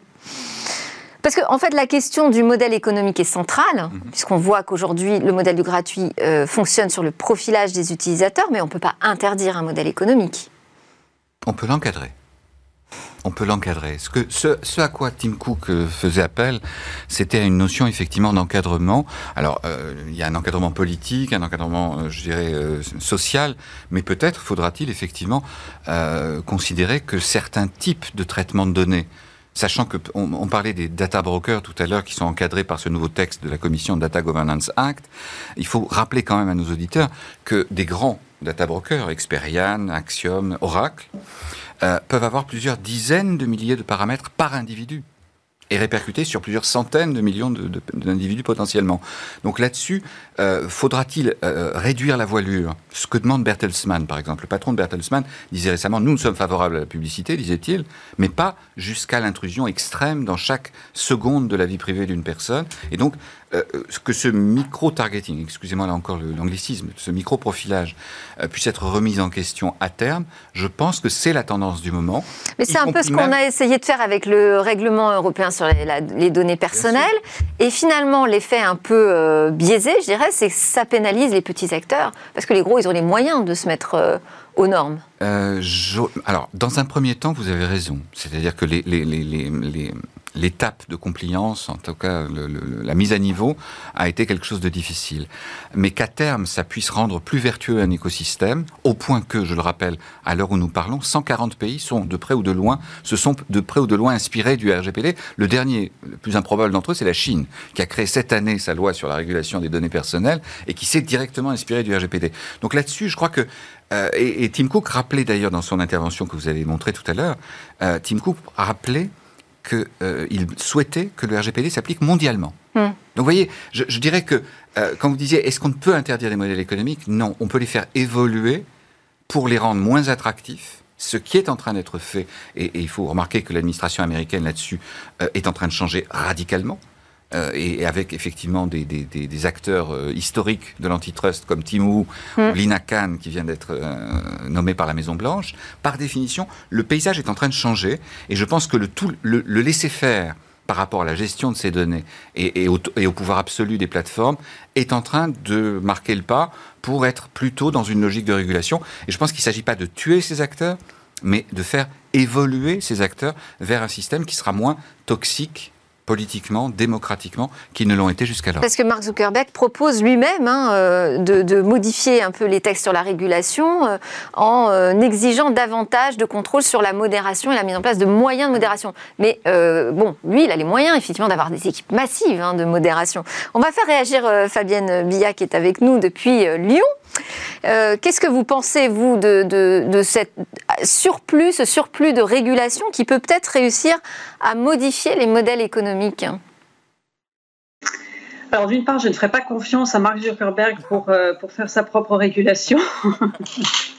parce qu'en en fait, la question du modèle économique est centrale, mhm. puisqu'on voit qu'aujourd'hui, le modèle du gratuit euh, fonctionne sur le profilage des utilisateurs, mais on ne peut pas interdire un modèle économique. On peut l'encadrer. On peut l'encadrer. Ce, que, ce, à quoi Tim Cook euh, faisait appel, c'était une notion effectivement d'encadrement. Alors, euh, il y a un encadrement politique, un encadrement, je dirais, social, mais peut-être faudra-t-il effectivement considérer que certains types de traitement de données, Sachant que on, parlait des data brokers tout à l'heure qui sont encadrés par ce nouveau texte de la Commission Data Governance Act, il faut rappeler quand même à nos auditeurs que des grands data brokers, Experian, Axiom, Oracle, euh, peuvent avoir plusieurs dizaines de milliers de paramètres par individu. et répercuté sur plusieurs centaines de millions d'individus potentiellement. Donc là-dessus, euh, faudra-t-il euh, réduire la voilure? Ce que demande Bertelsmann, par exemple. Le patron de Bertelsmann disait récemment, nous, nous sommes favorables à la publicité, disait-il, mais pas jusqu'à l'intrusion extrême dans chaque seconde de la vie privée d'une personne. Et donc, euh, que ce micro-targeting, excusez-moi là encore l'anglicisme, ce micro-profilage euh, puisse être remis en question à terme, je pense que c'est la tendance du moment. Mais c'est un peu ce qu'on a essayé de faire avec le règlement européen sur les, données personnelles. Et finalement, l'effet un peu euh, biaisé, je dirais, c'est que ça pénalise les petits acteurs. Parce que les gros, ils ont les moyens de se mettre aux normes. alors, dans un premier temps, vous avez raison. C'est-à-dire que les, les, les l'étape de compliance, en tout cas la mise à niveau, a été quelque chose de difficile. Mais qu'à terme, ça puisse rendre plus vertueux un écosystème, au point que, je le rappelle, à l'heure où nous parlons, 140 pays sont de près ou de loin, se sont de près ou de loin inspirés du RGPD. Le dernier, le plus improbable d'entre eux, c'est la Chine, qui a créé cette année sa loi sur la régulation des données personnelles et qui s'est directement inspiré du RGPD. Donc là-dessus, je crois que euh, et, Tim Cook rappelait d'ailleurs dans son intervention que vous avez montrée tout à l'heure, euh, Tim Cook rappelait qu'il euh, souhaitait que le RGPD s'applique mondialement. Hmm. Donc vous voyez, je, dirais que euh, quand vous disiez est-ce qu'on peut interdire les modèles économiques? Non, on peut les faire évoluer pour les rendre moins attractifs ce qui est en train d'être fait, et, il faut remarquer que l'administration américaine là-dessus euh, est en train de changer radicalement. Euh, et, avec effectivement des, acteurs euh, historiques de l'antitrust comme Timou mm. ou Lina Khan qui vient d'être euh, nommé par la Maison Blanche, par définition, le paysage est en train de changer et je pense que le, tout, le, laisser faire par rapport à la gestion de ces données et, au, et, au, pouvoir absolu des plateformes est en train de marquer le pas pour être plutôt dans une logique de régulation. Et je pense qu'il ne s'agit pas de tuer ces acteurs, mais de faire évoluer ces acteurs vers un système qui sera moins toxique politiquement, démocratiquement, qui ne l'ont été jusqu'alors. Parce que Mark Zuckerberg propose lui-même hein, euh, de, modifier un peu les textes sur la régulation euh, en euh, exigeant davantage de contrôle sur la modération et la mise en place de moyens de modération. Mais bon, lui, il a les moyens effectivement d'avoir des équipes massives hein, de modération. On va faire réagir Fabienne Billat qui est avec nous depuis Lyon. Euh, qu'est-ce que vous pensez, vous, de, de, cette surplus, ce surplus de régulation qui peut peut-être réussir à modifier les modèles économiques? Alors d'une part, je ne ferai pas confiance à Mark Zuckerberg pour, euh, pour faire sa propre régulation. [laughs]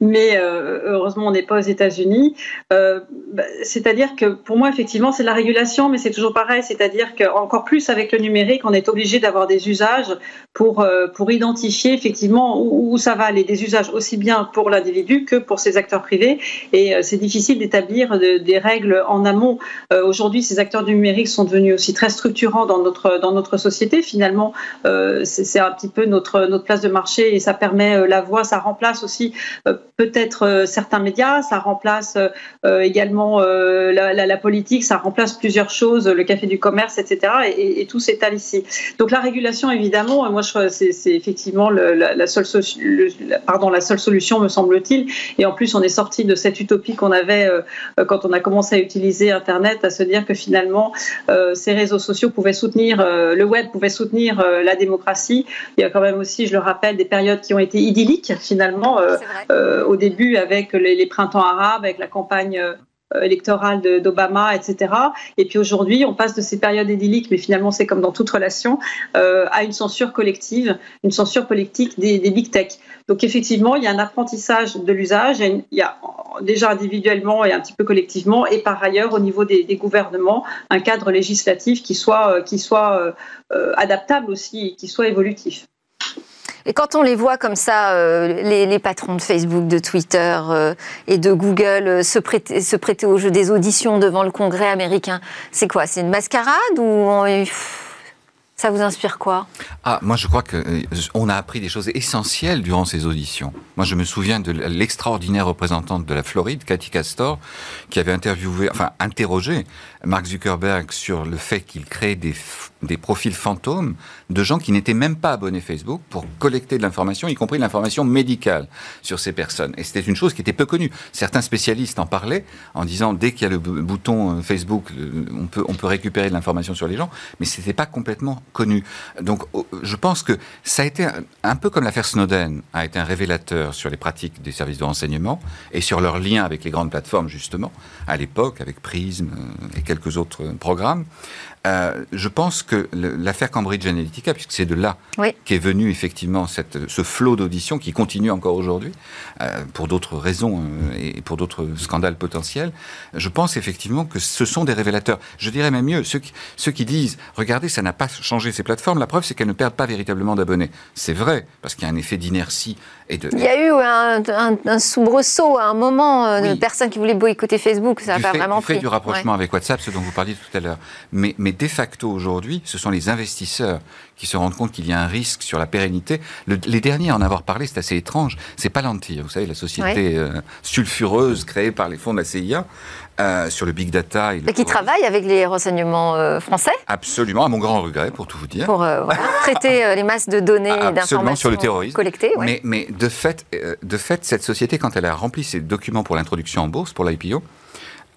mais euh, heureusement on n'est pas aux États-Unis. Euh, bah, c'est-à-dire que pour moi effectivement c'est la régulation, mais c'est toujours pareil, c'est-à-dire qu'encore plus avec le numérique, on est obligé d'avoir des usages pour euh, pour identifier effectivement où, ça va aller, des usages aussi bien pour l'individu que pour ses acteurs privés, et c'est difficile d'établir des règles en amont. Aujourd'hui, ces acteurs du numérique sont devenus aussi très structurants dans notre dans notre société. Finalement, c'est un petit peu notre notre place de marché et ça permet la voix, ça remplace aussi euh, peut-être euh, certains médias, ça remplace euh, également la, politique, ça remplace plusieurs choses, le café du commerce, etc. Et, tout s'étale ici. Donc la régulation, évidemment, moi, c'est effectivement la, seule pardon, la seule solution, me semble-t-il. Et en plus, on est sorti de cette utopie qu'on avait quand on a commencé à utiliser Internet, à se dire que finalement, ces réseaux sociaux pouvaient soutenir, le web pouvait soutenir la démocratie. Il y a quand même aussi, je le rappelle, des périodes qui ont été idylliques, finalement, au début avec les, printemps arabes, avec la campagne euh, électorale d'Obama, etc. Et puis aujourd'hui, on passe de ces périodes idylliques, mais finalement c'est comme dans toute relation, euh, à une censure collective, une censure politique des, big tech. Donc effectivement, il y a un apprentissage de l'usage, il, y a déjà individuellement et un petit peu collectivement, et par ailleurs au niveau des, gouvernements, un cadre législatif qui soit, qui soit adaptable aussi, qui soit évolutif. Et quand on les voit comme ça, euh, les, patrons de Facebook, de Twitter euh, et de Google euh, se, prêter, au jeu des auditions devant le Congrès américain, c'est quoi? C'est une mascarade ou ça vous inspire quoi? Ah, moi je crois que on a appris des choses essentielles durant ces auditions. Moi je me souviens de l'extraordinaire représentante de la Floride, Cathy Castor, qui avait interviewé, enfin interrogé Mark Zuckerberg sur le fait qu'il crée des des profils fantômes de gens qui n'étaient même pas abonnés Facebook pour collecter de l'information, y compris de l'information médicale sur ces personnes. Et c'était une chose qui était peu connue. Certains spécialistes en parlaient en disant dès qu'il y a le bouton euh, Facebook, on peut, on peut récupérer de l'information sur les gens, mais ce n'était pas complètement connu. Donc je pense que ça a été un, peu comme l'affaire Snowden a été un révélateur sur les pratiques des services de renseignement et sur leurs liens avec les grandes plateformes, justement, à l'époque, avec Prism euh, et quelques autres programmes. Euh, je pense que l'affaire Cambridge Analytica, puisque c'est de là qu'est venu effectivement cette, ce flot d'auditions qui continue encore aujourd'hui, euh, pour d'autres raisons euh, et pour d'autres scandales potentiels, je pense effectivement que ce sont des révélateurs. Je dirais même mieux, ceux qui, ceux qui disent, regardez, ça n'a pas changé ces plateformes, la preuve c'est qu'elles ne perdent pas véritablement d'abonnés. C'est vrai, parce qu'il y a un effet d'inertie. Et de... Il y a eu un, un, soubresaut à un moment de personnes qui voulaient boycotter Facebook, ça n'a pas vraiment du fait du rapprochement avec WhatsApp, ce dont vous parliez tout à l'heure. Mais, mais de facto aujourd'hui, ce sont les investisseurs qui se rendent compte qu'il y a un risque sur la pérennité. les derniers à en avoir parlé, c'est assez étrange. C'est Palantir, vous savez, la société euh, sulfureuse créée par les fonds de la CIA. Euh, sur le big data. Et, qui travaille avec les renseignements euh, français Absolument, à mon grand regret, pour tout vous dire. Pour [laughs] traiter les masses de données et d'informations sur le terrorisme. collectées. Mais, mais de, fait, de fait, cette société, quand elle a rempli ses documents pour l'introduction en bourse, pour l'IPO,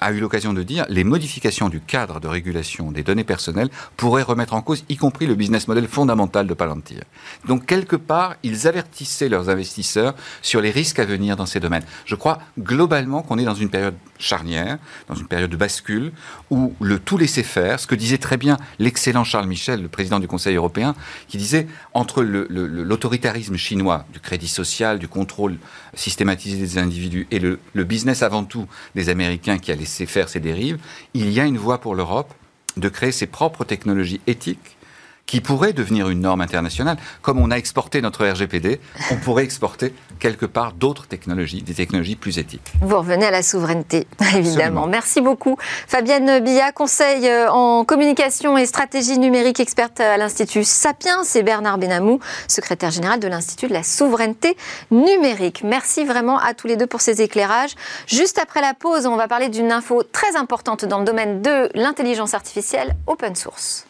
a eu l'occasion de dire les modifications du cadre de régulation des données personnelles pourraient remettre en cause, y compris le business model fondamental de Palantir. Donc, quelque part, ils avertissaient leurs investisseurs sur les risques à venir dans ces domaines. Je crois globalement qu'on est dans une période charnière, dans une période de bascule, où le tout laisser faire, ce que disait très bien l'excellent Charles Michel, le président du Conseil européen, qui disait entre l'autoritarisme chinois, du crédit social, du contrôle systématisé des individus, et le, business avant tout des Américains qui a laissé faire ces dérives, il y a une voie pour l'Europe de créer ses propres technologies éthiques qui pourrait devenir une norme internationale. Comme on a exporté notre RGPD, on pourrait exporter quelque part d'autres technologies, des technologies plus éthiques. Vous revenez à la souveraineté, [laughs] évidemment. Merci beaucoup. Fabienne Billa, conseil euh, en communication et stratégie numérique experte à l'Institut Sapiens, et Bernard Benamou, secrétaire général de l'Institut de la souveraineté numérique. Merci vraiment à tous les deux pour ces éclairages. Juste après la pause, on va parler d'une info très importante dans le domaine de l'intelligence artificielle open source.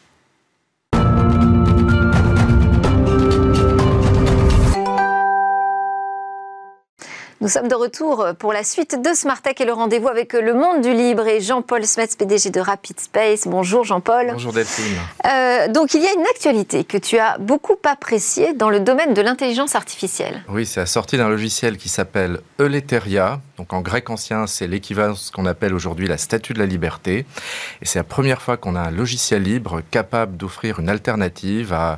Nous sommes de retour pour la suite de Smart Tech et le rendez-vous avec le monde du libre et Jean-Paul Smets, PDG de Rapid Space. Bonjour Jean-Paul. Bonjour Delphine. Euh, donc il y a une actualité que tu as beaucoup appréciée dans le domaine de l'intelligence artificielle. Oui, c'est la sortie d'un logiciel qui s'appelle Euleteria. Donc en grec ancien, c'est l'équivalent de ce qu'on appelle aujourd'hui la statue de la liberté. Et c'est la première fois qu'on a un logiciel libre capable d'offrir une alternative à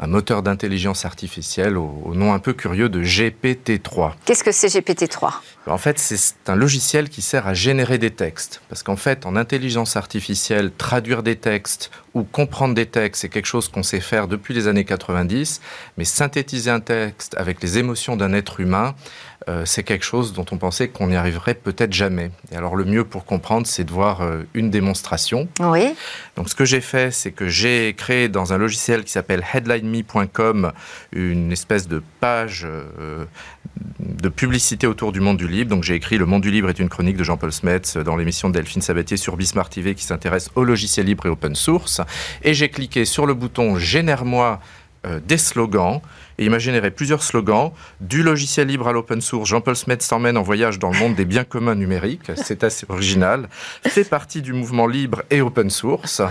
un moteur d'intelligence artificielle au, nom un peu curieux de GPT-3. Qu'est-ce que c'est GPT-3 En fait, c'est un logiciel qui sert à générer des textes. Parce qu'en fait, en intelligence artificielle, traduire des textes ou comprendre des textes, c'est quelque chose qu'on sait faire depuis les années 90. Mais synthétiser un texte avec les émotions d'un être humain, euh, c'est quelque chose dont on pensait qu'on n'y arriverait peut-être jamais. Et alors le mieux pour comprendre, c'est de voir euh, une démonstration. Oui. Donc ce que j'ai fait, c'est que j'ai créé dans un logiciel qui s'appelle headlineme.com une espèce de page euh, de publicité autour du monde du libre. Donc j'ai écrit Le monde du libre est une chronique de Jean-Paul Smets dans l'émission de Delphine Sabatier sur Bismart TV qui s'intéresse au logiciel libre et open source. Et j'ai cliqué sur le bouton Génère-moi des slogans et il m'a généré plusieurs slogans, du logiciel libre à l'open source, Jean-Paul Smet s'emmène en voyage dans le monde des biens communs numériques, c'est assez original, fait partie du mouvement libre et open source,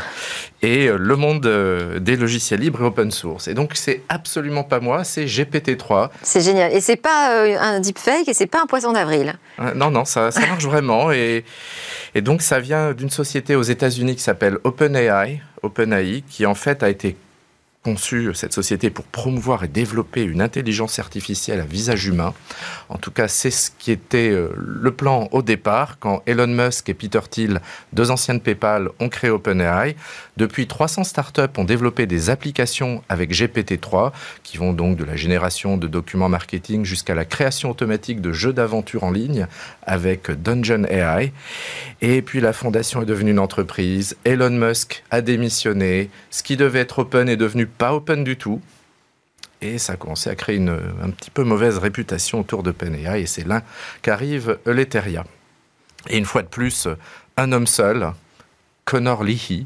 et euh, le monde euh, des logiciels libres et open source. Et donc c'est absolument pas moi, c'est GPT-3. C'est génial. Et c'est pas euh, un deepfake et c'est pas un poisson d'avril. non, non, ça, ça marche vraiment. Et, et donc ça vient d'une société aux États-Unis qui s'appelle OpenAI, OpenAI, qui en fait a été conçu cette société pour promouvoir et développer une intelligence artificielle à visage humain. En tout cas, c'est ce qui était euh, le plan au départ quand Elon Musk et Peter Thiel, deux anciens de PayPal, ont créé OpenAI. Depuis, 300 startups ont développé des applications avec GPT-3 qui vont donc de la génération de documents marketing jusqu'à la création automatique de jeux d'aventure en ligne avec Dungeon AI. Et puis la fondation est devenue une entreprise. Elon Musk a démissionné. Ce qui devait être open est devenu pas open du tout. Et ça a commencé à créer une un petit peu mauvaise réputation autour de et c'est là qu'arrive Euleteria. Et une fois de plus, un homme seul, Connor Leahy,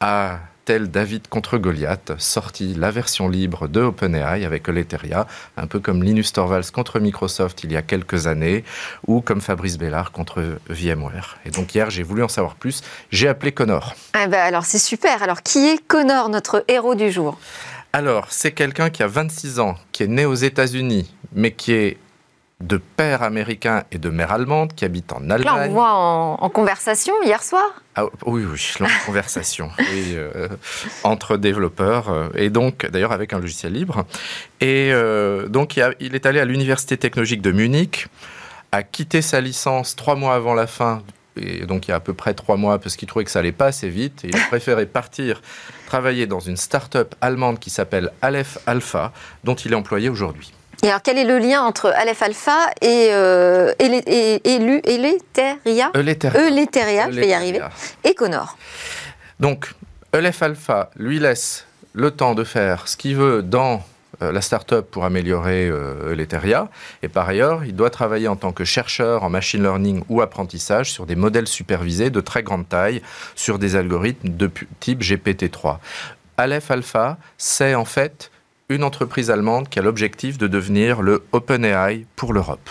a tel David contre Goliath, sorti la version libre de OpenAI avec Eleteria, un peu comme Linus Torvalds contre Microsoft il y a quelques années, ou comme Fabrice Bellard contre VMware. Et donc hier, j'ai voulu en savoir plus. J'ai appelé Connor. Ah bah alors c'est super. Alors qui est Connor, notre héros du jour? Alors, c'est quelqu'un qui a 26 ans, qui est né aux États-Unis, mais qui est de père américain et de mère allemande qui habite en Allemagne. Là, on voit en, conversation hier soir. Ah, oui, oui, longue conversation [laughs] euh, entre développeurs euh, et donc d'ailleurs avec un logiciel libre. Et euh, donc il, est allé à l'université technologique de Munich, a quitté sa licence trois mois avant la fin. Et donc il y a à peu près trois mois parce qu'il trouvait que ça allait pas assez vite. Et il a [laughs] préféré partir travailler dans une start-up allemande qui s'appelle Aleph Alpha, dont il est employé aujourd'hui. Et alors, quel est le lien entre Aleph Alpha et, euh, et, Eleteria Eleteria, je vais y arriver, et Connor Donc, Aleph Alpha lui laisse le temps de faire ce qu'il veut dans euh, la start-up pour améliorer euh, Eleteria. Et par ailleurs, il doit travailler en tant que chercheur en machine learning ou apprentissage sur des modèles supervisés de très grande taille, sur des algorithmes de type GPT-3. Aleph Alpha, c'est en fait une entreprise allemande qui a l'objectif de devenir le OpenAI pour l'Europe.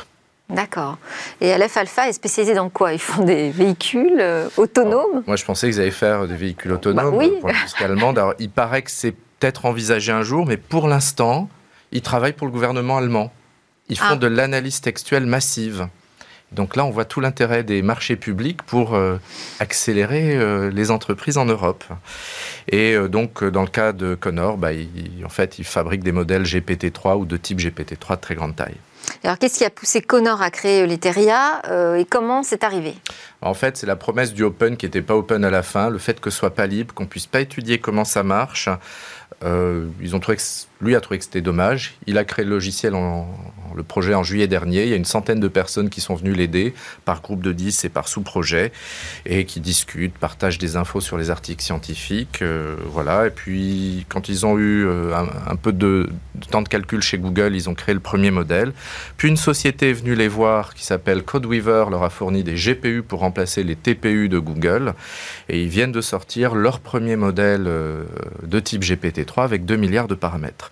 D'accord. Et Aleph Alpha est spécialisé dans quoi? Ils font des véhicules euh, autonomes? Moi, je pensais qu'ils allaient faire des véhicules autonomes bah oui. pour l'industrie [laughs] allemande. Alors, il paraît que c'est peut-être envisagé un jour, mais pour l'instant, ils travaillent pour le gouvernement allemand. Ils font ah. de l'analyse textuelle massive. Donc là, on voit tout l'intérêt des marchés publics pour euh, accélérer euh, les entreprises en Europe. Et euh, donc, dans le cas de Connor, bah, en fait, il fabrique des modèles GPT-3 ou de type GPT-3 de très grande taille. Alors, qu'est-ce qui a poussé Connor à créer Leteria et comment c'est arrivé? En fait, c'est la promesse du open qui n'était pas open à la fin, le fait que ce soit pas libre, qu'on puisse pas étudier comment ça marche. ils ont trouvé que lui a trouvé que c'était dommage. Il a créé le logiciel, le projet en juillet dernier. Il y a une centaine de personnes qui sont venues l'aider par groupe de 10 et par sous-projet et qui discutent, partagent des infos sur les articles scientifiques. Euh, voilà. Et puis, quand ils ont eu euh, un, peu de, temps de calcul chez Google, ils ont créé le premier modèle. Puis, une société est venue les voir qui s'appelle Codeweaver leur a fourni des GPU pour remplacer les TPU de Google. Et ils viennent de sortir leur premier modèle euh, de type GPT-3 avec 2 milliards de paramètres.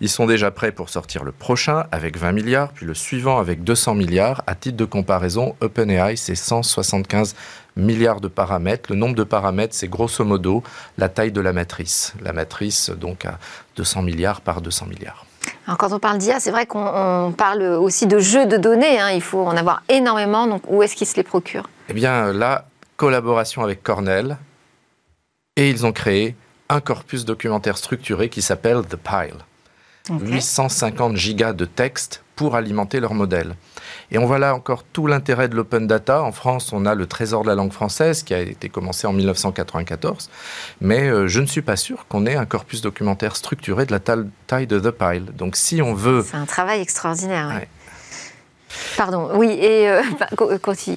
Ils sont déjà prêts pour sortir le prochain avec 20 milliards, puis le suivant avec 200 milliards. À titre de comparaison, OpenAI, c'est 175 milliards de paramètres. Le nombre de paramètres, c'est grosso modo la taille de la matrice. La matrice, donc, à 200 milliards par 200 milliards. Alors, quand on parle d'IA, c'est vrai qu'on parle aussi de jeux de données. Hein. Il faut en avoir énormément. Donc, où est-ce qu'ils se les procurent? Eh bien, là, collaboration avec Cornell. Et ils ont créé un corpus documentaire structuré qui s'appelle The Pile. 850 gigas de texte pour alimenter leur modèle. Et on voit là encore tout l'intérêt de l'open data. En France, on a le Trésor de la langue française qui a été commencé en 1994, mais euh, je ne suis pas sûr qu'on ait un corpus documentaire structuré de la taille de The Pile. Donc si on veut... C'est un travail extraordinaire. Pardon, oui, et euh, [laughs] bah,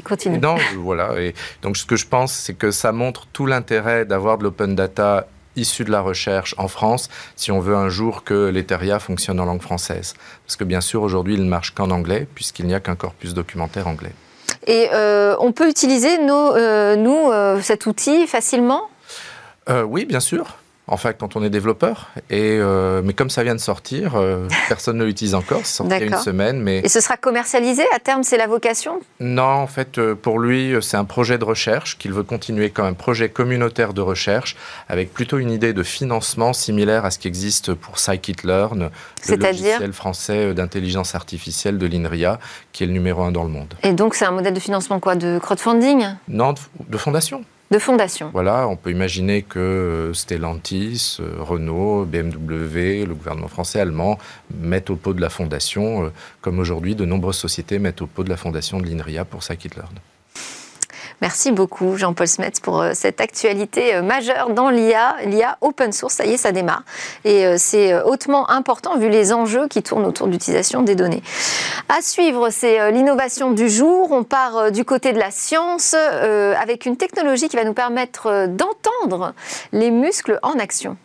continue. Non, voilà. Et donc ce que je pense, c'est que ça montre tout l'intérêt d'avoir de l'open data issus de la recherche en France si on veut un jour que l'Eteria fonctionne en langue française. Parce que bien sûr, aujourd'hui, il ne marche qu'en anglais, puisqu'il n'y a qu'un corpus documentaire anglais. Et euh, on peut utiliser, nos, euh, nous, euh, cet outil facilement? Oui, bien sûr en fait, quand on est développeur. Et, euh, mais comme ça vient de sortir, euh, [laughs] personne ne l'utilise encore. C'est sorti il y a une semaine. Mais... Et ce sera commercialisé à terme, c'est la vocation? Non, en fait, euh, pour lui, c'est un projet de recherche qu'il veut continuer comme un projet communautaire de recherche, avec plutôt une idée de financement similaire à ce qui existe pour Scikit-Learn, le logiciel français d'intelligence artificielle de l'INRIA, qui est le numéro un dans le monde. Et donc, c'est un modèle de financement quoi? De crowdfunding? Non, de fondation Voilà, on peut imaginer que euh, Stellantis, euh, Renault, BMW, le gouvernement français, allemand mettent au pot de la fondation, euh, comme aujourd'hui de nombreuses sociétés mettent au pot de la fondation de l'INRIA pour Scikit-Learn. Merci beaucoup Jean-Paul Smets pour euh, cette actualité euh, majeure dans l'IA, l'IA open source, ça y est, ça démarre. Et euh, c'est hautement important vu les enjeux qui tournent autour de l'utilisation des données. À suivre, c'est l'innovation du jour. On part du côté de la science avec une technologie qui va nous permettre d'entendre les muscles en action.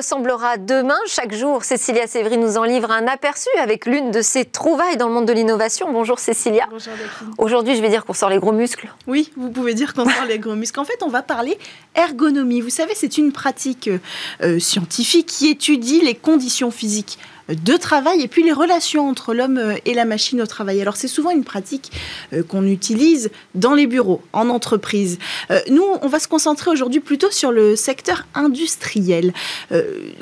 Ressemblera demain Chaque jour, Cécilia Sévry nous en livre un aperçu avec l'une de ses trouvailles dans le monde de l'innovation. Bonjour Cécilia. Bonjour Aujourd'hui, je vais dire qu'on sort les gros muscles. Oui, vous pouvez dire qu'on sort les gros muscles. En fait, on va parler ergonomie. Vous savez, c'est une pratique euh, scientifique qui étudie les conditions physiques de travail et puis les relations entre l'homme euh, et la machine au travail. Alors c'est souvent une pratique euh, qu'on utilise dans les bureaux, en entreprise. Euh, nous, on va se concentrer aujourd'hui plutôt sur le secteur industriel.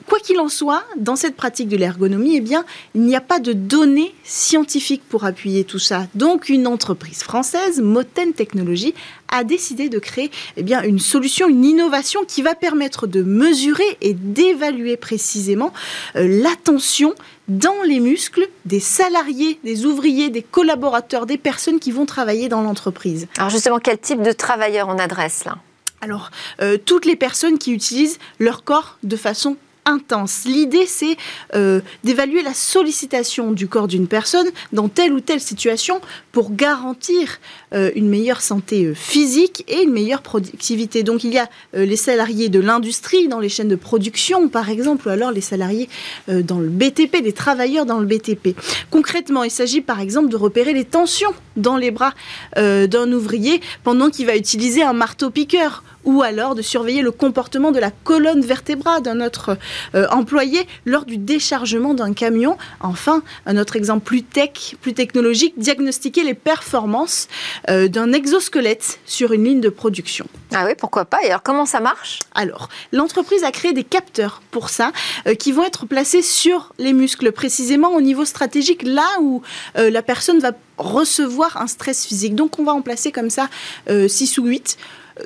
Quoi qu'il en soit, dans cette pratique de l'ergonomie, eh bien, il n'y a pas de données scientifiques pour appuyer tout ça. Donc une entreprise française, Moten Technologies, a décidé de créer eh bien, une solution, une innovation qui va permettre de mesurer et d'évaluer précisément euh, l'attention dans les muscles des salariés, des ouvriers, des collaborateurs, des personnes qui vont travailler dans l'entreprise. Alors justement, quel type de travailleurs on adresse là? Alors, euh, toutes les personnes qui utilisent leur corps de façon intense. L'idée, c'est euh, d'évaluer la sollicitation du corps d'une personne dans telle ou telle situation pour garantir une meilleure santé euh, physique et une meilleure productivité. Donc il y a les salariés de l'industrie dans les chaînes de production, par exemple, ou alors les salariés dans le BTP, les travailleurs dans le BTP. Concrètement, il s'agit par exemple de repérer les tensions dans les bras d'un ouvrier pendant qu'il va utiliser un marteau-piqueur ou alors de surveiller le comportement de la colonne vertébrale d'un autre euh, employé lors du déchargement d'un camion. Enfin, un autre exemple plus tech, plus technologique, diagnostiquer les performances euh, d'un exosquelette sur une ligne de production. Ah oui, pourquoi pas Et alors comment ça marche? Alors, l'entreprise a créé des capteurs pour ça euh, qui vont être placés sur les muscles, précisément au niveau stratégique, là où la personne va recevoir un stress physique. Donc on va en placer comme ça 6 ou 8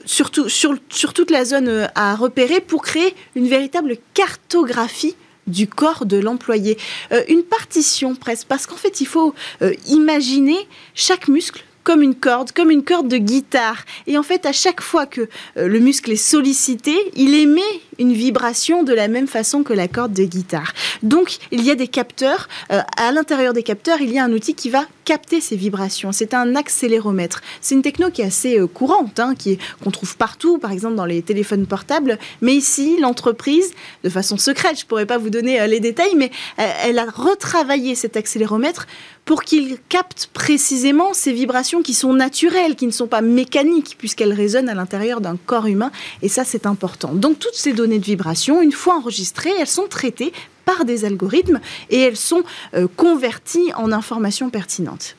surtout sur, sur toute la zone euh, à repérer pour créer une véritable cartographie du corps de l'employé. Euh, une partition presque, parce qu'en fait, il faut euh, imaginer chaque muscle comme une corde, comme une corde de guitare. Et en fait, à chaque fois que le muscle est sollicité, il émet une vibration de la même façon que la corde de guitare. Donc, il y a des capteurs. Euh, à l'intérieur des capteurs, il y a un outil qui va capter ces vibrations. C'est un accéléromètre. C'est une techno qui est assez euh, courante, hein, qui qu'on trouve partout, par exemple dans les téléphones portables. Mais ici, l'entreprise, de façon secrète, je pourrais pas vous donner euh, les détails, mais elle a retravaillé cet accéléromètre pour qu'il capte précisément ces vibrations qui sont naturelles, qui ne sont pas mécaniques, puisqu'elles résonnent à l'intérieur d'un corps humain. Et ça, c'est important. Donc, toutes ces données de vibration, une fois enregistrées, elles sont traitées par des algorithmes et elles sont euh, converties en informations pertinentes.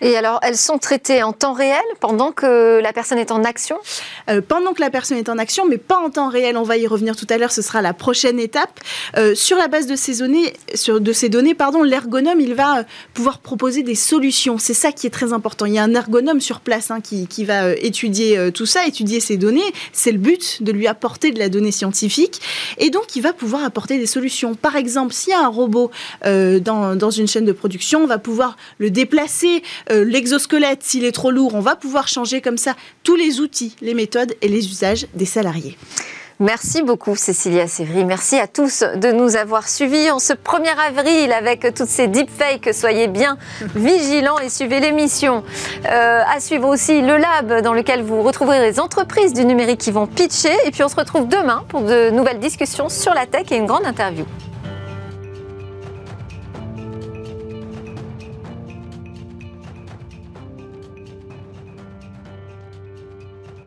Et alors, elles sont traitées en temps réel pendant que la personne est en action? Euh, Pendant que la personne est en action, mais pas en temps réel. On va y revenir tout à l'heure. Ce sera la prochaine étape. Euh, sur la base de ces données, de ces données, pardon, l'ergonome, il va euh, pouvoir proposer des solutions. C'est ça qui est très important. Il y a un ergonome sur place hein, qui, qui, va étudier tout ça, étudier ces données. C'est le but de lui apporter de la donnée scientifique. Et donc, il va pouvoir apporter des solutions. Par exemple, s'il y a un robot dans, dans une chaîne de production, on va pouvoir le déplacer euh, l'exosquelette, s'il est trop lourd, on va pouvoir changer comme ça tous les outils, les méthodes et les usages des salariés. Merci beaucoup Cécilia Sévry. Merci à tous de nous avoir suivis en ce 1er avril avec toutes ces deepfakes. Soyez bien vigilants et suivez l'émission. Euh, à suivre aussi le lab dans lequel vous retrouverez les entreprises du numérique qui vont pitcher. Et puis on se retrouve demain pour de nouvelles discussions sur la tech et une grande interview.